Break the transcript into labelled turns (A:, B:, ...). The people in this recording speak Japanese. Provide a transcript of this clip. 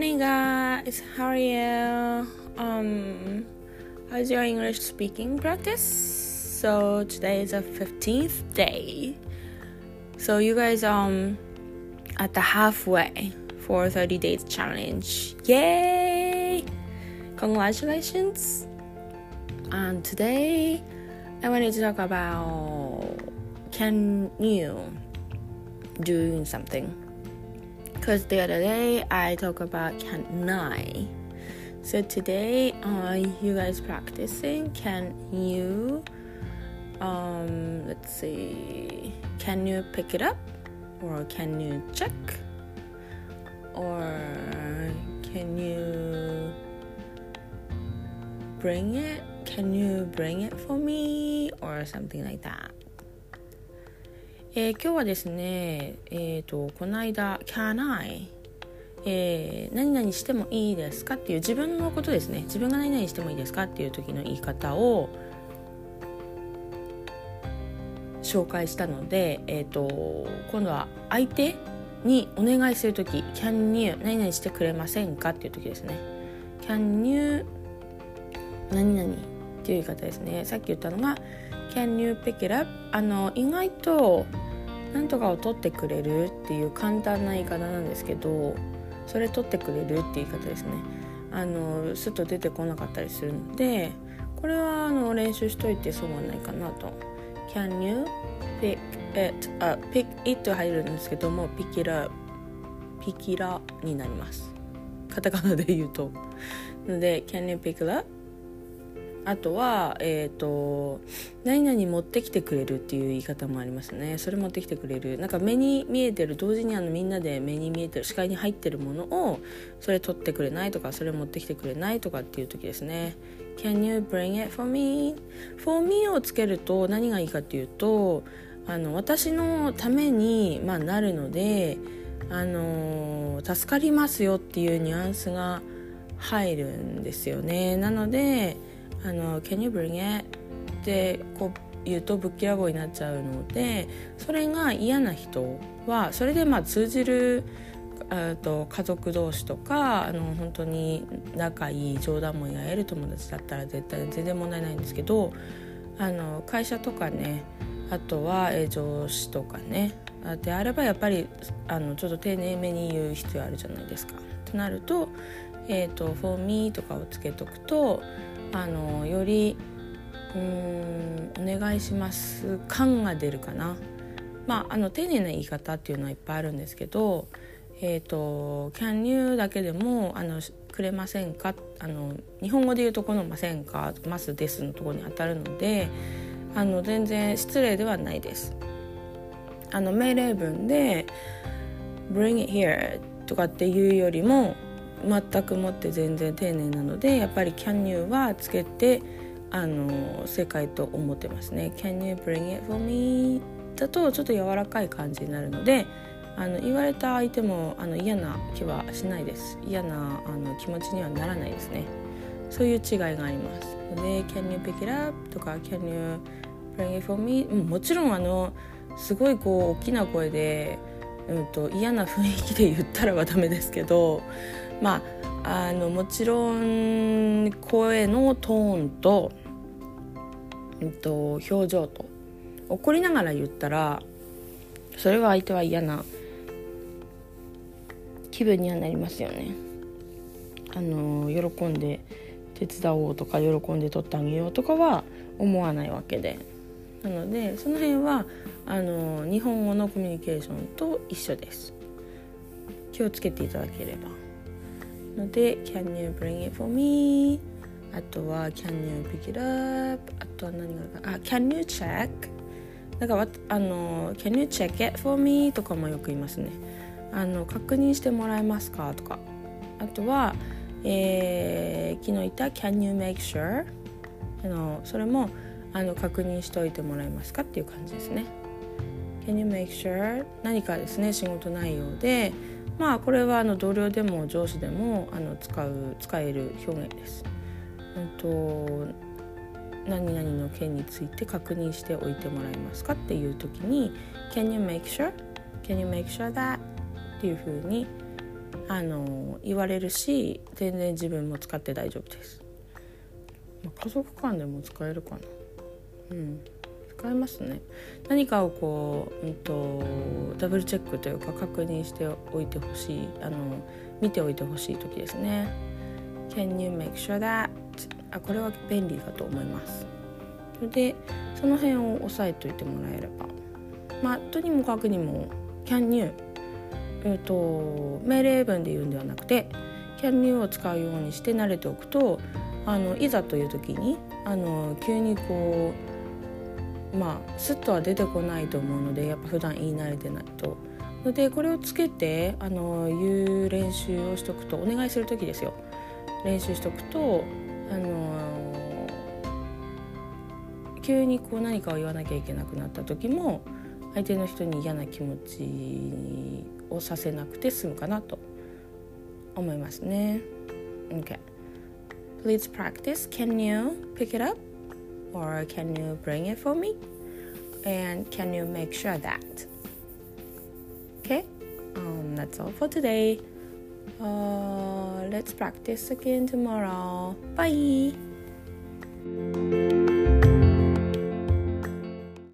A: morning, guys. How are you? Um, how's your English speaking practice? So today is the fifteenth day. So you guys um at the halfway for 30 days challenge. Yay! Congratulations. And today I wanted to talk about can you doing something because the other day I talked about can I. So today, uh, you guys practicing? Can you? Um, let's see. Can you pick it up, or can you check, or can you bring it? Can you bring it for me, or something like that? えー、今日はですね、えーと、この間「Can I?」えー、何々してもいいですかっていう自分のことですね自分が何々してもいいですかっていう時の言い方を紹介したので、えーと、今度は相手にお願いする時「Can you 何々してくれませんか?」っていう時ですね「Can you 何々?」っていう言い方ですねさっき言ったのが「Can you pick it up? あの意外と何とかを取ってくれるっていう簡単な言い方なんですけどそれ取ってくれるっていう言い方ですね。あのすっと出てこなかったりするのでこれはあの練習しといて損はないかなと。Can you pick it up? と入るんですけども pick it up ピキラになります。カタカナで言うと。ので Can you pick it up? あとは、えっ、ー、と何々持ってきてくれるっていう言い方もありますね。それ持ってきてくれる。なんか目に見えてる同時にあのみんなで目に見えてる視界に入ってるものをそれ取ってくれないとかそれ持ってきてくれないとかっていう時ですね。Can you bring it for me? for me をつけると何がいいかっていうとあの私のために、まあ、なるのであの助かりますよっていうニュアンスが入るんですよね。なのであの「Can you bring it?」ってこう言うとぶっきらぼうになっちゃうのでそれが嫌な人はそれでまあ通じると家族同士とかあの本当に仲いい冗談も言える友達だったら絶対全然問題ないんですけどあの会社とかねあとは上司とかねであればやっぱりあのちょっと丁寧めに言う必要あるじゃないですか。となると「えーと、for me」とかをつけとくとあのよりうんお願いします感が出るかな。まあ、あの丁寧な言い方っていうのはいっぱいあるんですけど「えーと、can you」だけでもあの「くれませんか」あの日本語で言うとこの「ませんか」「ますです」のところに当たるのであの全然失礼ではないです。あの命令文で「bring it here」とかっていうよりも全くもって全然丁寧なのでやっぱり「can you」はつけてあの正解と思ってますね「can you bring it for me」だとちょっと柔らかい感じになるのであの言われた相手もあの嫌な気はしないです。嫌なあの気持ちにはならないですね。そういう違いがあります。ので「can you pick it up?」とか「can you bring it for me?」もちろんあのすごいこう大きな声で、うんと嫌な雰囲気で言ったらはダメですけどまああのもちろん声のトーンと,、うんと、表情と怒りながら言ったらそれは相手は嫌な気分にはなりますよね。あの喜んで手伝おうとか喜んで取ってあげようとかは思わないわけでなのでその辺はあの日本語のコミュニケーションと一緒です気をつけていただければ。ので Can you bring it for me? あとは Can you pick it up? あとは何があるかあ Can you check? だからあの Can you check it for me? とかもよく言いますねあの確認してもらえますか？とかあとは、えー、昨日言った Can you make sure? あのそれもあの確認しておいてもらえますかっていう感じですね Can you make sure? 何かですね仕事内容でまあこれはあの同僚でも上司でもあの使う使える表現です。うんと何々の件について確認しておいてもらえますかっていう時に「Can you make sure? Can you make sure that?」っていうふうにあの言われるし全然自分も使って大丈夫です、まあ、家族間でも使えるかなうん。使えますね。何かをこう、うんと、ダブルチェックというか確認しておいてほしいあの見ておいてほしい時ですね。Can you make sure that あこれは便利だと思います。それでその辺を押さえといてもらえれば。まあとにもかくにも Can you えーと、命令文で言うんではなくて Can you を使うようにして慣れておくとあのいざという時にあの急にこうまあスッとは出てこないと思うのでやっぱ普段言い慣れてないと。のでこれをつけてあの言う練習をしとくとお願いする時ですよ練習しとくとあの急にこう何かを言わなきゃいけなくなった時も相手の人に嫌な気持ちをさせなくて済むかなと思いますね。Okay. Please practice. Can you pick it up? Or can you bring it for me? And can you make sure that? Okay um, that's all for today. Uh, let's practice again tomorrow. Bye